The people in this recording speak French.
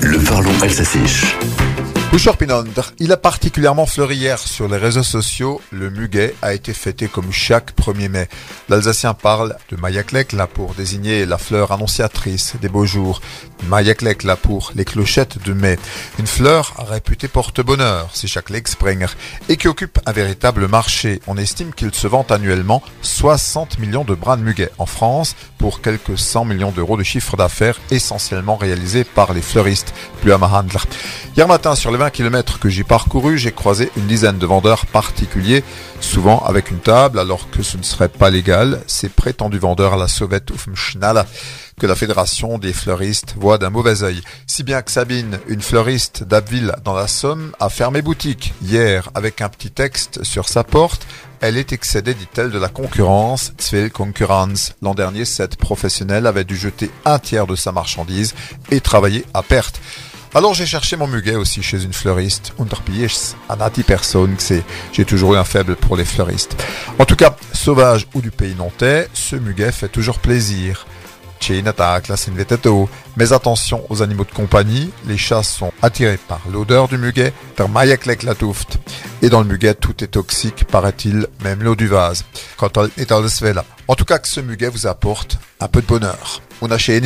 Le parlons Elsassiche. Il a particulièrement fleuri hier sur les réseaux sociaux. Le muguet a été fêté comme chaque 1er mai. L'Alsacien parle de Mayaklek là pour désigner la fleur annonciatrice des beaux jours. Mayaklek là pour les clochettes de mai. Une fleur réputée porte-bonheur, c'est chaque Springer, et qui occupe un véritable marché. On estime qu'il se vend annuellement 60 millions de brins de muguet en France pour quelques 100 millions d'euros de chiffre d'affaires essentiellement réalisés par les fleuristes. Plus à. Hier matin, sur 20 km que j'ai parcouru, j'ai croisé une dizaine de vendeurs particuliers, souvent avec une table, alors que ce ne serait pas légal. Ces prétendus vendeurs à la Sovet Ufmschnala que la fédération des fleuristes voit d'un mauvais œil. Si bien que Sabine, une fleuriste d'Abbeville dans la Somme, a fermé boutique hier avec un petit texte sur sa porte. Elle est excédée, dit-elle, de la concurrence. Concurrence. L'an dernier, cette professionnelle avait dû jeter un tiers de sa marchandise et travailler à perte. Alors j'ai cherché mon muguet aussi chez une fleuriste, Anati personne, c'est, j'ai toujours eu un faible pour les fleuristes. En tout cas, sauvage ou du pays nantais, ce muguet fait toujours plaisir. Mais attention aux animaux de compagnie, les chats sont attirés par l'odeur du muguet, par Mayaklek la. Et dans le muguet, tout est toxique, paraît-il, même l'eau du vase. Quand on est En tout cas, que ce muguet vous apporte un peu de bonheur. On a chez